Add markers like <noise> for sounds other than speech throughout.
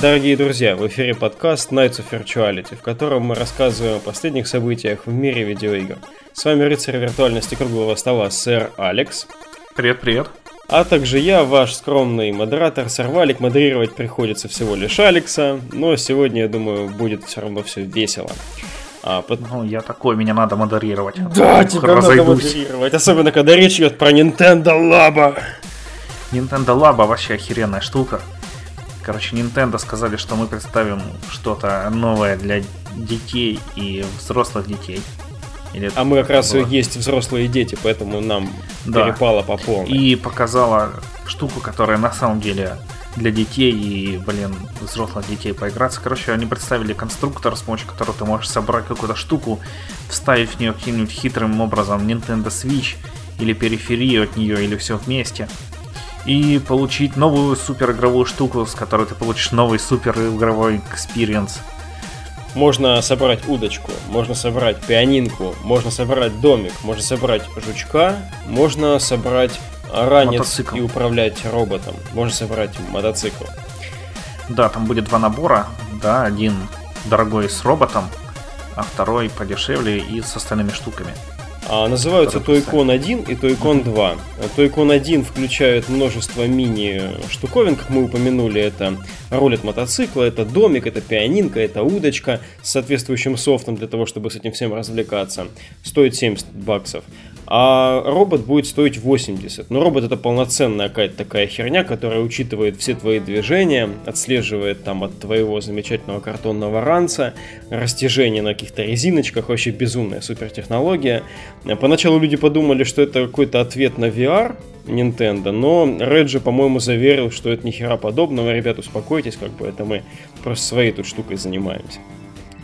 Дорогие друзья, в эфире подкаст Nights of Virtuality, в котором мы рассказываем о последних событиях в мире видеоигр. С вами рыцарь виртуальности круглого стола, сэр Алекс. Привет, привет. А также я, ваш скромный модератор, Сорвалик. Модерировать приходится всего лишь Алекса, но сегодня, я думаю, будет все равно все весело. А, под... Ну, я такой, меня надо модерировать. Да, тебя разойдусь. надо модерировать, особенно когда речь идет про Nintendo Labo. Nintendo Labo вообще охеренная штука. Короче, Nintendo сказали, что мы представим что-то новое для детей и взрослых детей. Или а мы как раз было? есть взрослые дети, поэтому нам да. перепало по полной. И показала штуку, которая на самом деле для детей и, блин, взрослых детей поиграться. Короче, они представили конструктор, с помощью которого ты можешь собрать какую-то штуку, вставить в нее каким-нибудь хитрым образом Nintendo Switch или периферию от нее, или все вместе и получить новую супер игровую штуку, с которой ты получишь новый супер игровой experience. Можно собрать удочку, можно собрать пианинку, можно собрать домик, можно собрать жучка, можно собрать ранец мотоцикл. и управлять роботом, можно собрать мотоцикл. Да, там будет два набора, да, один дорогой с роботом, а второй подешевле и с остальными штуками. А, называются Toycon 1 и Toycon 2. Toycon 1 включает множество мини-штуковин, как мы упомянули. Это рулет мотоцикла, это домик, это пианинка, это удочка с соответствующим софтом для того, чтобы с этим всем развлекаться. Стоит 70 баксов а робот будет стоить 80. Но робот это полноценная какая-то такая херня, которая учитывает все твои движения, отслеживает там от твоего замечательного картонного ранца, растяжение на каких-то резиночках, вообще безумная супертехнология. Поначалу люди подумали, что это какой-то ответ на VR, Nintendo, но Реджи, по-моему, заверил, что это ни хера подобного. Ребят, успокойтесь, как бы это мы просто своей тут штукой занимаемся.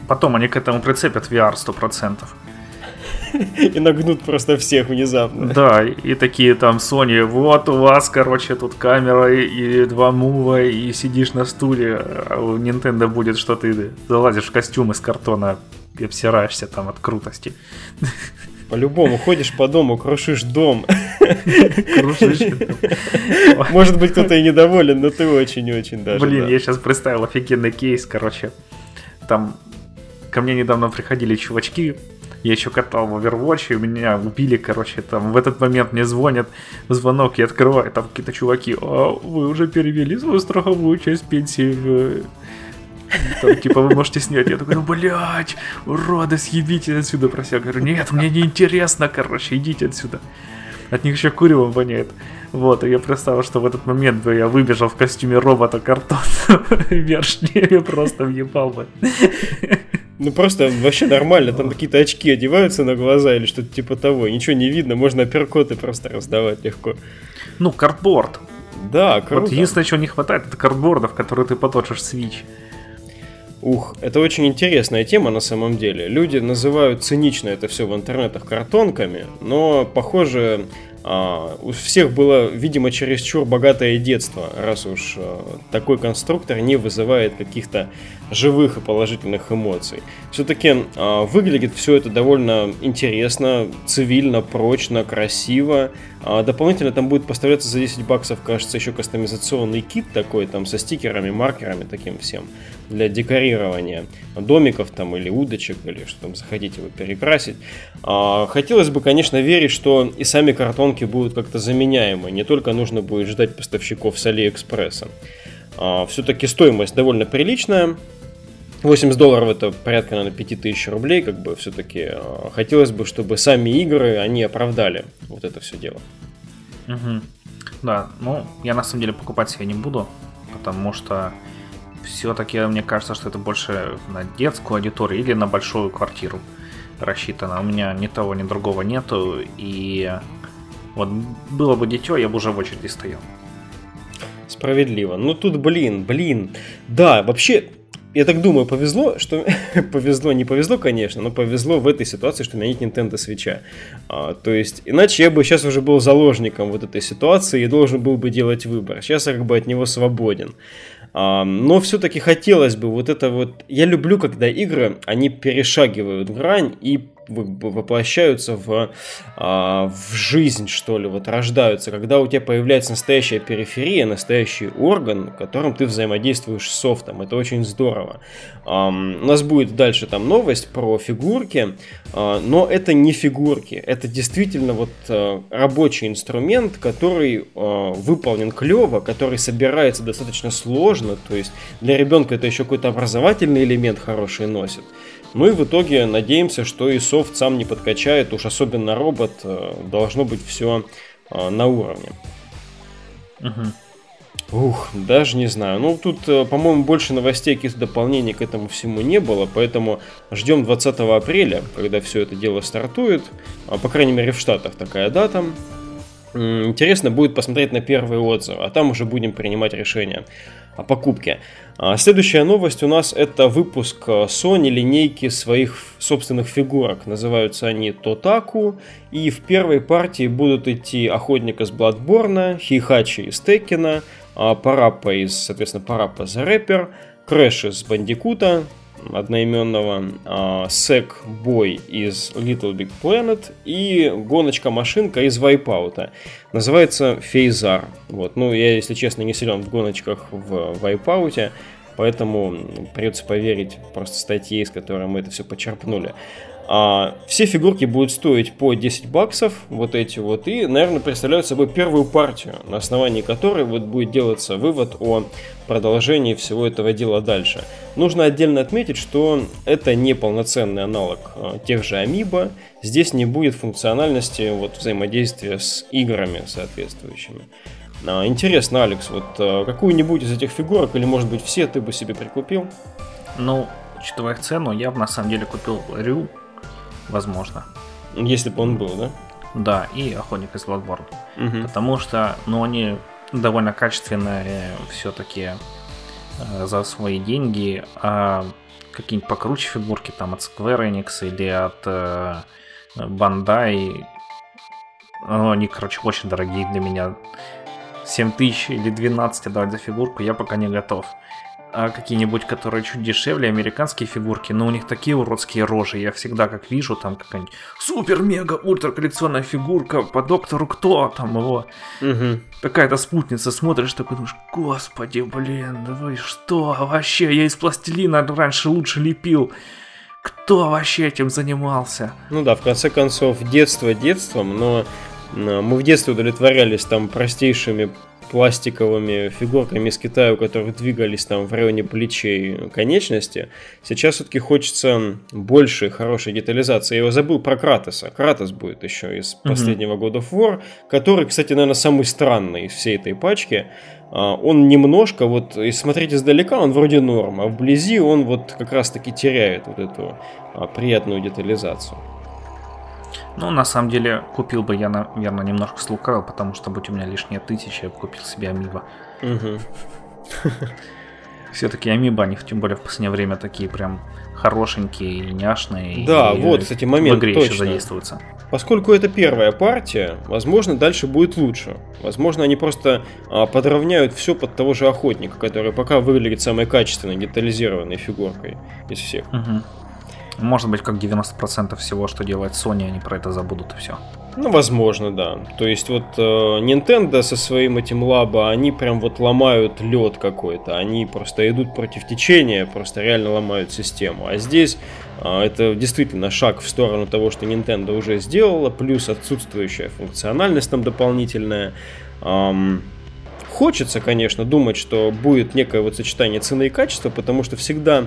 Потом они к этому прицепят VR 100%. <laughs> И нагнут просто всех внезапно. Да, и такие там Sony, вот у вас, короче, тут камера и два мува, и сидишь на стуле, а у Nintendo будет, что ты залазишь в костюм из картона и обсираешься там от крутости. <laughs> По-любому ходишь по дому, крушишь дом. <laughs> Крушишь. Может быть, кто-то и недоволен, но ты очень-очень даже. Блин, да. я сейчас представил офигенный кейс, короче. Там ко мне недавно приходили чувачки, я еще катал в Overwatch, и меня убили, короче, там в этот момент мне звонят звонок, я открываю, там какие-то чуваки, а вы уже перевели свою страховую часть пенсии в там, типа, вы можете снять. Я такой, ну, блядь, уроды, съебите отсюда, прося. Говорю, нет, мне не интересно, короче, идите отсюда. От них еще куревом воняет. Вот, и я представил, что в этот момент бы я выбежал в костюме робота картон <laughs> вершнее просто въебал бы. Ну просто вообще нормально, там какие-то очки одеваются на глаза или что-то типа того, ничего не видно, можно перкоты просто раздавать легко. Ну, картборд. Да, круто. Вот единственное, чего не хватает, это картбордов, которые ты поточишь Switch. Ух, это очень интересная тема на самом деле. Люди называют цинично это все в интернетах картонками, но, похоже, а, у всех было, видимо, чересчур богатое детство, раз уж а, такой конструктор не вызывает каких-то живых и положительных эмоций. Все-таки а, выглядит все это довольно интересно, цивильно, прочно, красиво. Дополнительно там будет поставляться за 10 баксов, кажется, еще кастомизационный кит такой, там со стикерами, маркерами таким всем для декорирования домиков там или удочек, или что там захотите вы перекрасить. Хотелось бы, конечно, верить, что и сами картон воронки будут как-то заменяемы. Не только нужно будет ждать поставщиков с Алиэкспресса. А, все-таки стоимость довольно приличная. 80 долларов это порядка, наверное, 5000 рублей, как бы все-таки а, хотелось бы, чтобы сами игры, они оправдали вот это все дело. Угу. Да, ну, я на самом деле покупать себе не буду, потому что все-таки мне кажется, что это больше на детскую аудиторию или на большую квартиру рассчитано. У меня ни того, ни другого нету, и вот было бы дитё, я бы уже в очереди стоял. Справедливо. Ну тут, блин, блин. Да, вообще, я так думаю, повезло, что... <laughs> повезло, не повезло, конечно, но повезло в этой ситуации, что у меня нет Nintendo Switch. А, то есть, иначе я бы сейчас уже был заложником вот этой ситуации и должен был бы делать выбор. Сейчас я как бы от него свободен. А, но все-таки хотелось бы вот это вот... Я люблю, когда игры, они перешагивают грань и воплощаются в, а, в жизнь, что ли, вот рождаются, когда у тебя появляется настоящая периферия, настоящий орган, которым ты взаимодействуешь с софтом. Это очень здорово. У нас будет дальше там новость про фигурки, а, но это не фигурки, это действительно вот а, рабочий инструмент, который выполнен клево, который собирается достаточно сложно, то есть для ребенка это еще какой-то образовательный элемент хороший носит. Ну и в итоге надеемся, что и софт сам не подкачает, уж особенно робот, э, должно быть все э, на уровне. Угу. Ух, даже не знаю. Ну, тут, э, по-моему, больше новостей, каких-то дополнений к этому всему не было, поэтому ждем 20 апреля, когда все это дело стартует. А, по крайней мере, в Штатах такая дата. Интересно будет посмотреть на первые отзывы, а там уже будем принимать решение о покупке. А, следующая новость у нас это выпуск а, Sony линейки своих собственных фигурок. Называются они Тотаку. И в первой партии будут идти Охотник из Бладборна, Хихачи из Текина, Параппа из, соответственно, Параппа за рэпер, Крэш из Бандикута, одноименного, а, Sackboy из Little Big Planet и гоночка-машинка из Wipeout. Называется Feisar. Вот. Ну, я, если честно, не силен в гоночках в Wipeout, поэтому придется поверить просто статье, из которой мы это все почерпнули. А, все фигурки будут стоить по 10 баксов, вот эти вот, и, наверное, представляют собой первую партию, на основании которой вот будет делаться вывод о продолжении всего этого дела дальше. Нужно отдельно отметить, что это не полноценный аналог а, тех же Амиба, здесь не будет функциональности вот, взаимодействия с играми соответствующими. А, интересно, Алекс, вот а, какую-нибудь из этих фигурок, или может быть все, ты бы себе прикупил? Ну, учитывая цену, я бы на самом деле купил Рю, возможно. Если бы он был, да? Да, и Охотник из Bloodborne. Угу. Потому что, ну, они довольно качественные все-таки э, за свои деньги, а какие-нибудь покруче фигурки там от Square Enix или от э, Bandai, ну, они, короче, очень дорогие для меня. 7 тысяч или 12 давать за фигурку я пока не готов а какие-нибудь, которые чуть дешевле, американские фигурки, но у них такие уродские рожи. Я всегда как вижу там какая-нибудь супер-мега-ультра коллекционная фигурка по доктору кто там его. Угу. Какая-то спутница, смотришь такой, думаешь, господи, блин, давай что вообще, я из пластилина раньше лучше лепил. Кто вообще этим занимался? Ну да, в конце концов, детство детством, но мы в детстве удовлетворялись там простейшими пластиковыми фигурками из Китая, у которых двигались там в районе плечей конечности. Сейчас все-таки хочется больше хорошей детализации. Я его забыл про Кратоса. Кратос будет еще из последнего года of War, который, кстати, наверное, самый странный из всей этой пачки. А, он немножко, вот, и смотреть издалека, он вроде норм, а вблизи он вот как раз-таки теряет вот эту а, приятную детализацию. Ну, на самом деле, купил бы я, наверное, немножко слукавил, потому что, будь у меня лишняя тысяча, я бы купил себе Амиба. <laughs> Все-таки Амиба, они тем более в последнее время такие прям хорошенькие и няшные. Да, и вот, кстати, момент в игре точно. еще задействуются. Поскольку это первая партия, возможно, дальше будет лучше. Возможно, они просто а, подровняют все под того же охотника, который пока выглядит самой качественной, детализированной фигуркой из всех. Угу. Может быть, как 90% всего, что делает Sony, они про это забудут и все. Ну, возможно, да. То есть вот э, Nintendo со своим этим лаба, они прям вот ломают лед какой-то. Они просто идут против течения, просто реально ломают систему. А здесь э, это действительно шаг в сторону того, что Nintendo уже сделала, плюс отсутствующая функциональность там дополнительная. Эм, хочется, конечно, думать, что будет некое вот сочетание цены и качества, потому что всегда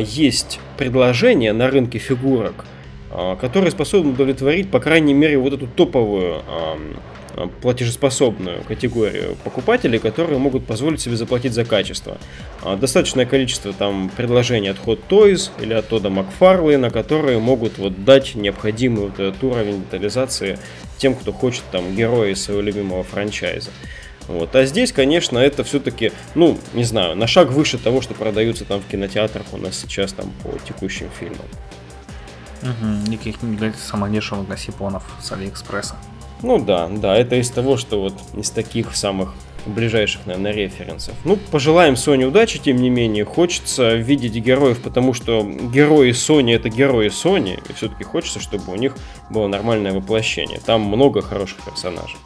есть предложения на рынке фигурок, а, которые способны удовлетворить, по крайней мере, вот эту топовую а, платежеспособную категорию покупателей, которые могут позволить себе заплатить за качество. Достаточное количество там предложений от Hot Toys или от Тода Макфарлейна, которые могут вот дать необходимый вот этот уровень детализации тем, кто хочет там героя своего любимого франчайза. Вот. А здесь, конечно, это все-таки, ну, не знаю, на шаг выше того, что продаются там в кинотеатрах у нас сейчас там по текущим фильмам. Угу, никаких самых дешевых гасипонов с Алиэкспресса. Ну да, да, это из того, что вот из таких самых ближайших, наверное, референсов. Ну, пожелаем Sony удачи, тем не менее. Хочется видеть героев, потому что герои Sony это герои Sony, и все-таки хочется, чтобы у них было нормальное воплощение. Там много хороших персонажей.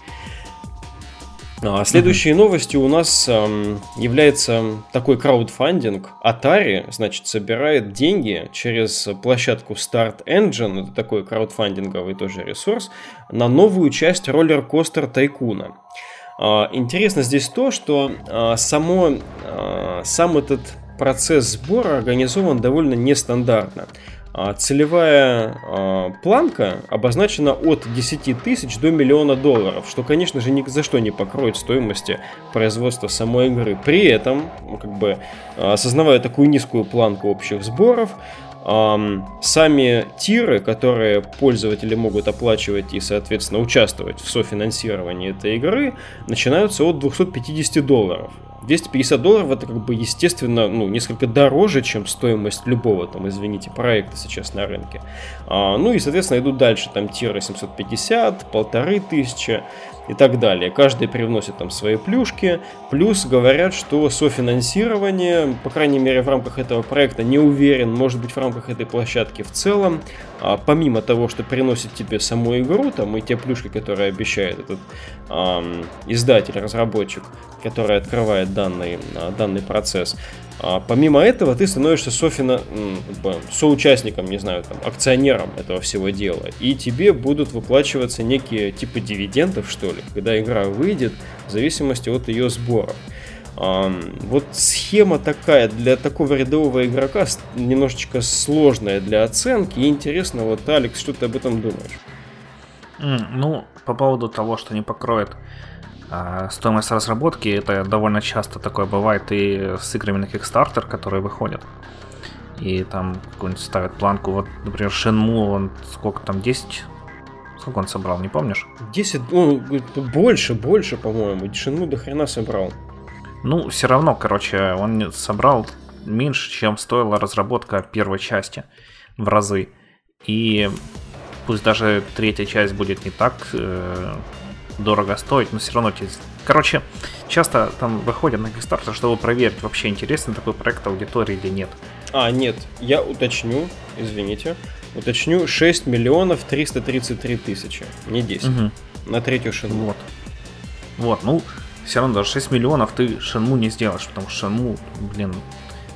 А следующей новостью у нас эм, является такой краудфандинг. Atari, значит, собирает деньги через площадку Start Engine, это такой краудфандинговый тоже ресурс, на новую часть роллер-костер Тайкуна. Э, интересно здесь то, что э, само, э, сам этот процесс сбора организован довольно нестандартно. А, целевая а, планка обозначена от 10 тысяч до миллиона долларов, что, конечно же, ни за что не покроет стоимости производства самой игры. При этом, как бы, осознавая такую низкую планку общих сборов, сами тиры, которые пользователи могут оплачивать и, соответственно, участвовать в софинансировании этой игры, начинаются от 250 долларов. 250 долларов это как бы естественно ну, несколько дороже, чем стоимость любого там, извините, проекта сейчас на рынке. А, ну и, соответственно, идут дальше, там тиры 750, полторы тысячи и так далее. Каждый привносит там свои плюшки, плюс говорят, что софинансирование, по крайней мере в рамках этого проекта, не уверен, может быть в рамках этой площадки в целом, а, помимо того, что приносит тебе саму игру, там и те плюшки, которые обещает этот эм, издатель, разработчик, который открывает данный, а, данный процесс, а помимо этого, ты становишься софина, соучастником, не знаю, там, акционером этого всего дела. И тебе будут выплачиваться некие типы дивидендов, что ли, когда игра выйдет, в зависимости от ее сборов. Вот схема такая для такого рядового игрока немножечко сложная для оценки. И интересно, вот, Алекс, что ты об этом думаешь? ну, по поводу того, что не покроет а стоимость разработки, это довольно часто такое бывает и с играми на Kickstarter, которые выходят. И там какую-нибудь ставят планку. Вот, например, Shenmue, он сколько там, 10? Сколько он собрал, не помнишь? 10, ну, больше, больше, по-моему. Shenmue до хрена собрал. Ну, все равно, короче, он собрал меньше, чем стоила разработка первой части в разы. И пусть даже третья часть будет не так э, дорого стоить, но все равно тебе... Короче, часто там выходят на Kickstarter, чтобы проверить, вообще интересен такой проект аудитории или нет. А, нет, я уточню, извините, уточню 6 миллионов 333 тысячи, не 10, угу. на третью шину. Вот. Вот, ну, все равно даже 6 миллионов ты Шенму не сделаешь, потому что Шенму, блин,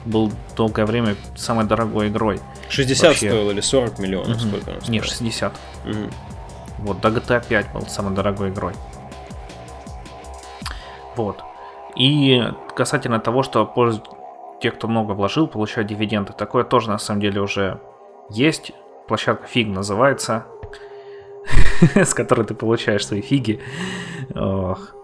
был долгое время самой дорогой игрой. 60 Вообще. стоил или 40 миллионов, угу. сколько она Не, 60. Угу. Вот, до GTA 5 был самой дорогой игрой. Вот. И касательно того, что те, кто много вложил, получают дивиденды, такое тоже на самом деле уже есть. Площадка фиг называется, <laughs> с которой ты получаешь свои фиги. Ох.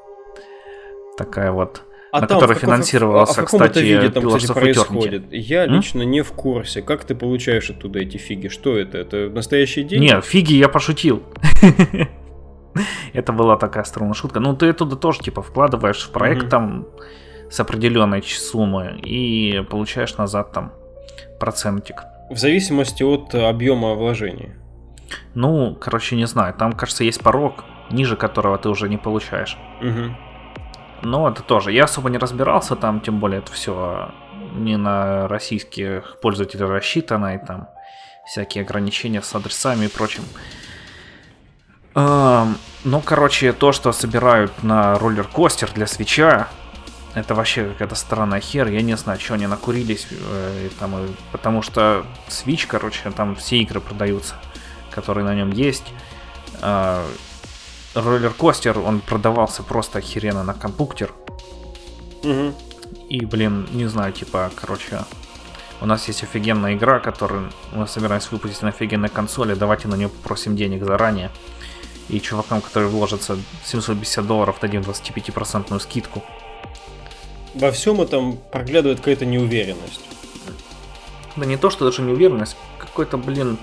Такая вот а на которой финансировался, а в кстати, виде там, кстати, происходит? Я М? лично не в курсе. Как ты получаешь оттуда эти фиги? Что это? Это настоящие деньги? Нет, фиги я пошутил. <laughs> Это была такая странная шутка. Ну, ты оттуда тоже, типа, вкладываешь в проект там с определенной суммы и получаешь назад там процентик. В зависимости от объема вложения. Ну, короче, не знаю. Там, кажется, есть порог, ниже которого ты уже не получаешь. Угу. Но это тоже. Я особо не разбирался там, тем более это все не на российских пользователей рассчитано, и там всякие ограничения с адресами и прочим. Ну, короче, то, что собирают на роллер-костер для свеча, это вообще какая-то странная хер. Я не знаю, что они накурились. Э, там, потому что Switch, короче, там все игры продаются, которые на нем есть. А, роллер-костер, он продавался просто охеренно на компьютер. Угу. И, блин, не знаю, типа, короче, у нас есть офигенная игра, которую мы собираемся выпустить на офигенной консоли, давайте на нее попросим денег заранее. И чувакам, которые вложатся 750 долларов, дадим 25% скидку. Во всем этом проглядывает какая-то неуверенность. Да не то, что даже неуверенность, какой-то, блин,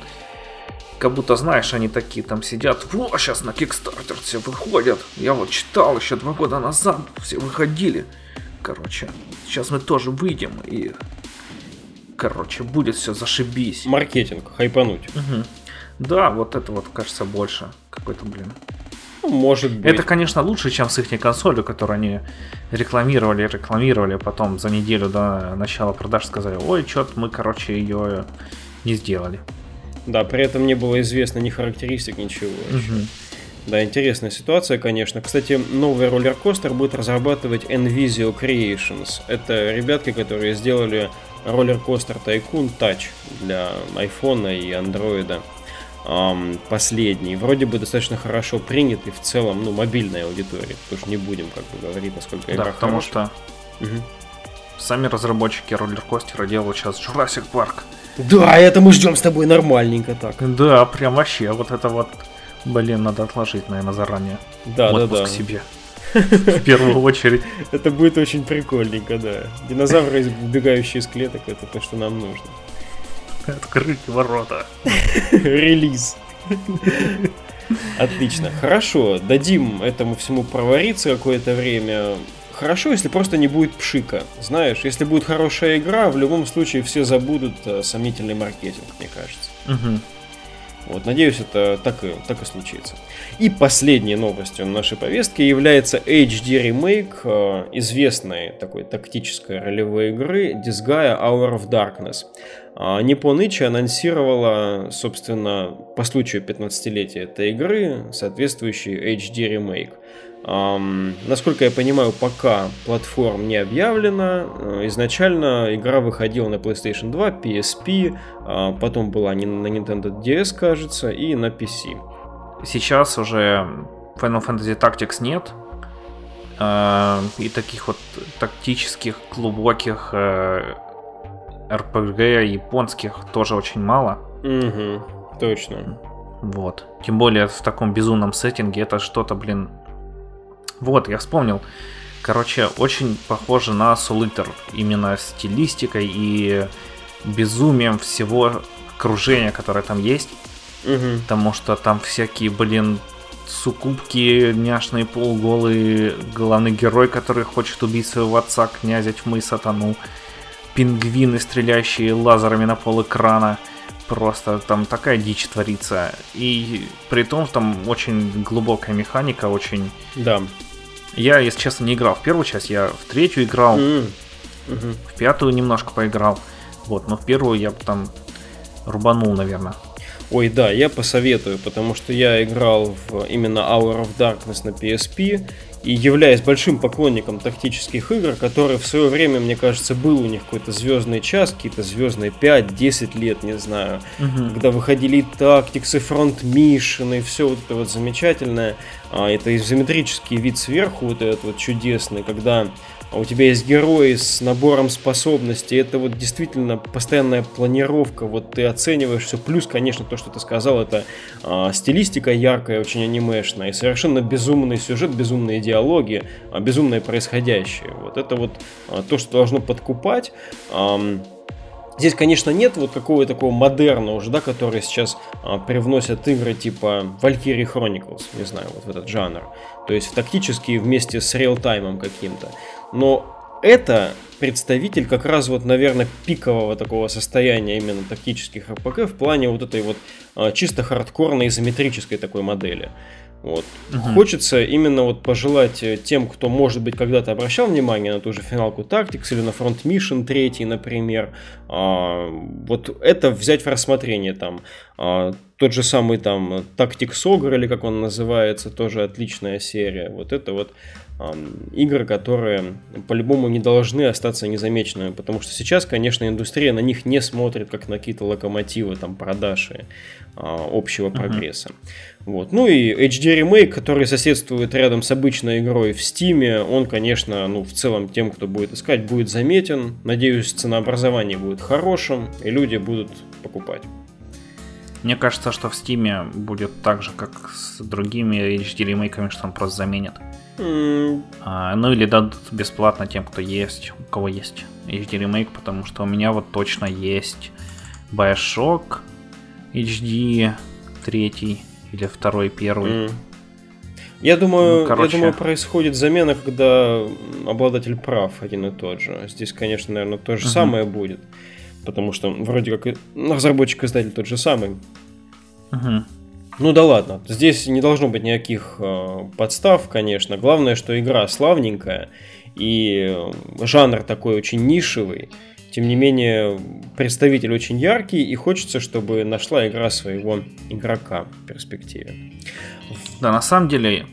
как будто, знаешь, они такие там сидят, во, сейчас на Kickstarter все выходят. Я вот читал еще два года назад, все выходили. Короче, сейчас мы тоже выйдем и... Короче, будет все зашибись. Маркетинг, хайпануть. Угу. Да, вот это вот кажется больше. Какой-то, блин. Ну, может быть. Это, конечно, лучше, чем с их консолью, которую они рекламировали, рекламировали, потом за неделю до начала продаж сказали, ой, что-то мы, короче, ее не сделали. Да, при этом не было известно ни характеристик, ничего. Да, интересная ситуация, конечно. Кстати, новый роллер-костер будет разрабатывать Envisio Creations. Это ребятки, которые сделали роллер-костер Tycoon Touch для iPhone и Android. Um, последний. Вроде бы достаточно хорошо принят и в целом, ну, мобильной аудитории. Потому что не будем как бы говорить, насколько да, игра потому хорошая. что угу. сами разработчики роллер-костера делают сейчас Jurassic Park. Да, это мы ждем с тобой нормальненько так. Да, прям вообще, вот это вот, блин, надо отложить, наверное, заранее. Да, да, да. себе. В первую очередь. <laughs> Это будет очень прикольненько, да. Динозавры, убегающие из клеток, это то, что нам нужно. Открыть ворота. <laughs> Релиз. Отлично. Хорошо, дадим этому всему провариться какое-то время хорошо, если просто не будет пшика. Знаешь, если будет хорошая игра, в любом случае все забудут э, сомнительный маркетинг, мне кажется. Угу. Вот, надеюсь, это так и, так и случится. И последней новостью нашей повестки является HD ремейк э, известной такой тактической ролевой игры Disgaea Hour of Darkness. А Nippon Ichi анонсировала, собственно, по случаю 15-летия этой игры соответствующий HD ремейк. Um, насколько я понимаю, пока платформ не объявлено. Э, изначально игра выходила на PlayStation 2, PSP, а потом была на Nintendo DS, кажется, и на PC. Сейчас уже Final Fantasy Tactics нет. Э, и таких вот тактических, глубоких RPG э, японских тоже очень мало. Угу, точно. Вот. Тем более в таком безумном сеттинге это что-то, блин, вот, я вспомнил. Короче, очень похоже на Soul Именно стилистикой и безумием всего окружения, которое там есть. Угу. Потому что там всякие, блин, сукубки, няшные полуголые, главный герой, который хочет убить своего отца, князя тьмы, сатану, пингвины, стреляющие лазерами на пол экрана. Просто там такая дичь творится. И при том там очень глубокая механика, очень... Да. Я, если честно, не играл в первую часть, я в третью играл, mm. в пятую немножко поиграл. Вот, но в первую я там рубанул, наверное. Ой, да, я посоветую, потому что я играл в именно Hour of Darkness на PSP, и являясь большим поклонником тактических игр, которые в свое время, мне кажется, был у них какой-то звездный час, какие-то звездные 5-10 лет, не знаю, угу. когда выходили и Tactics, и Front Mission, и все вот это вот замечательное. А, это изометрический вид сверху, вот этот вот чудесный, когда а у тебя есть герои с набором способностей, это вот действительно постоянная планировка, вот ты оцениваешь все, плюс, конечно, то, что ты сказал, это а, стилистика яркая, очень анимешная, и совершенно безумный сюжет, безумные диалоги, а, безумное происходящее, вот это вот а, то, что должно подкупать, а, Здесь, конечно, нет вот какого-то такого модерна уже, да, который сейчас а, привносят игры типа Valkyrie Chronicles, не знаю, вот в этот жанр. То есть тактические вместе с реалтаймом каким-то. Но это представитель как раз вот, наверное, пикового такого состояния именно тактических РПК в плане вот этой вот а, чисто хардкорной изометрической такой модели. Вот. Угу. Хочется именно вот пожелать э, тем, кто, может быть, когда-то обращал внимание на ту же финалку Tactics или на Front Mission 3, например, а, вот это взять в рассмотрение там. А, тот же самый там Tactics Ogre, или как он называется, тоже отличная серия. Вот это вот игры, которые по-любому не должны остаться незамеченными, потому что сейчас, конечно, индустрия на них не смотрит как на какие-то локомотивы там продаж и а, общего прогресса. Uh-huh. Вот. Ну и HD ремейк, который соседствует рядом с обычной игрой в Steam, он, конечно, ну в целом тем, кто будет искать, будет заметен. Надеюсь, ценообразование будет хорошим и люди будут покупать. Мне кажется, что в Steam будет так же, как с другими HD ремейками, что он просто заменит. Mm. А, ну или дадут бесплатно тем, кто есть, у кого есть HD ремейк, потому что у меня вот точно есть Bioshock HD третий или второй, первый. Mm. Я думаю, ну, короче... я думаю, происходит замена, когда обладатель прав один и тот же. Здесь, конечно, наверное, то же uh-huh. самое будет. Потому что вроде как разработчик издатель тот же самый. Угу. Ну да ладно, здесь не должно быть никаких э, подстав, конечно. Главное, что игра славненькая и жанр такой очень нишевый. Тем не менее, представитель очень яркий, и хочется, чтобы нашла игра своего игрока в перспективе. Да, на самом деле,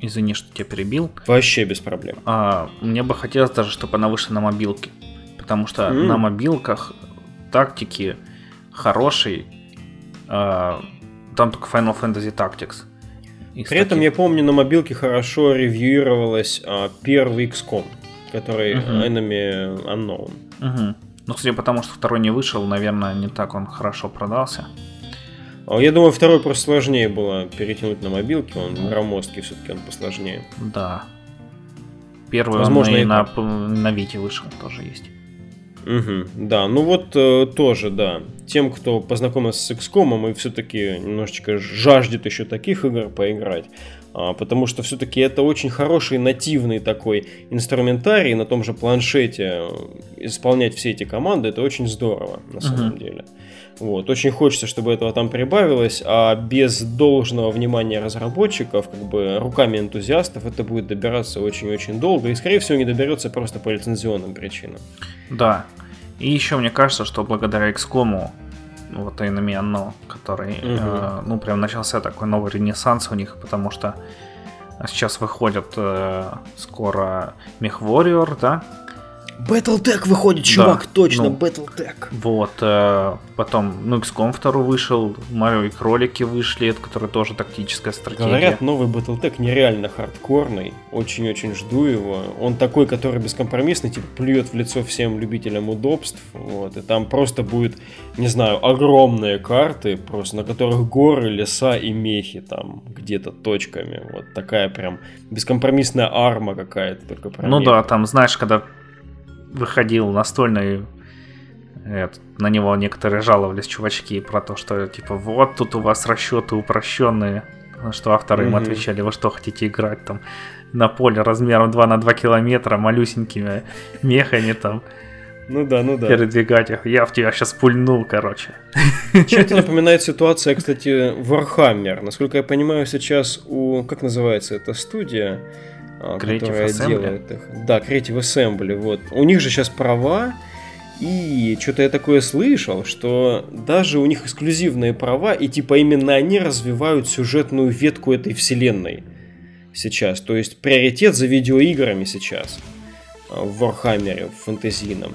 извини, что тебя перебил. Вообще без проблем. А, мне бы хотелось даже, чтобы она вышла на мобилке. Потому что mm. на мобилках тактики хороший. А, там только Final Fantasy Tactics. При этом я помню, на мобилке хорошо ревьюировалась а, первый XCOM, который uh-huh. Enemy Unknown. Uh-huh. Ну, кстати, потому что второй не вышел, наверное, не так он хорошо продался. А я думаю, второй просто сложнее было перетянуть на мобилке, он uh-huh. громоздкий все-таки, он посложнее. Да. Первый Возможно, он и на, на Вите вышел, тоже есть. Угу, да, ну вот э, тоже, да. Тем, кто познакомился с XCOM и все-таки немножечко жаждет еще таких игр поиграть, а, потому что все-таки это очень хороший нативный такой инструментарий на том же планшете э, исполнять все эти команды, это очень здорово на самом угу. деле. Вот. Очень хочется, чтобы этого там прибавилось, а без должного внимания разработчиков, как бы руками энтузиастов, это будет добираться очень-очень долго и, скорее всего, не доберется просто по лицензионным причинам. Да. И еще мне кажется, что благодаря XCOM, вот Enemy Unknown, который, угу. э, ну, прям начался такой новый ренессанс у них, потому что сейчас выходит э, скоро Warrior, да, Battletech выходит, чувак, да, точно, ну, Battletech. Вот, э, потом, ну, XCOM 2 вышел, Марио и кролики вышли, это который тоже тактическая стратегия. Говорят, новый Battletech нереально хардкорный, очень-очень жду его. Он такой, который бескомпромиссный, типа плюет в лицо всем любителям удобств, вот, и там просто будет, не знаю, огромные карты, просто на которых горы, леса и мехи там где-то точками, вот такая прям бескомпромиссная арма какая-то только про Ну мех. да, там, знаешь, когда выходил настольный этот, на него некоторые жаловались чувачки про то, что типа вот тут у вас расчеты упрощенные, что авторы mm-hmm. им отвечали, вы что хотите играть там на поле размером 2 на 2 километра малюсенькими мехами там. Ну да, ну да. Передвигать их. Я в тебя сейчас пульнул, короче. Чем-то напоминает ситуация, кстати, Warhammer. Насколько я понимаю, сейчас у... Как называется эта студия? А, Creative которая Assembly? делает их. Да, Creative Assembly. Вот. У них же сейчас права, и что-то я такое слышал, что даже у них эксклюзивные права, и типа именно они развивают сюжетную ветку этой вселенной сейчас. То есть приоритет за видеоиграми сейчас а, в Warhammer, в фэнтезийном.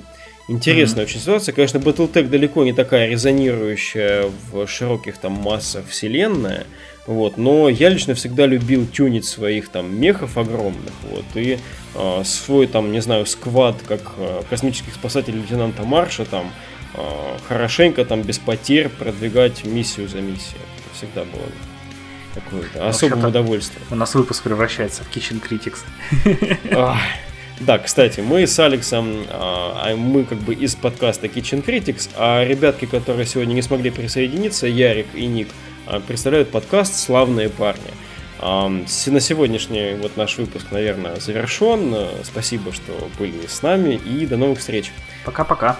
Интересная mm-hmm. очень ситуация. Конечно, Battletech далеко не такая резонирующая в широких там массах вселенная. Вот, но я лично всегда любил тюнить своих там мехов огромных, вот, и э, свой там, не знаю, сквад, как э, космических спасателей лейтенанта Марша, там, э, хорошенько там без потерь продвигать миссию за миссией. Всегда было такое особое удовольствие. У нас выпуск превращается в Kitchen Critics. <laughs> Да, кстати, мы с Алексом, а, мы как бы из подкаста Kitchen Critics, а ребятки, которые сегодня не смогли присоединиться, Ярик и Ник, представляют подкаст «Славные парни». На сегодняшний вот наш выпуск, наверное, завершен. Спасибо, что были с нами и до новых встреч. Пока-пока.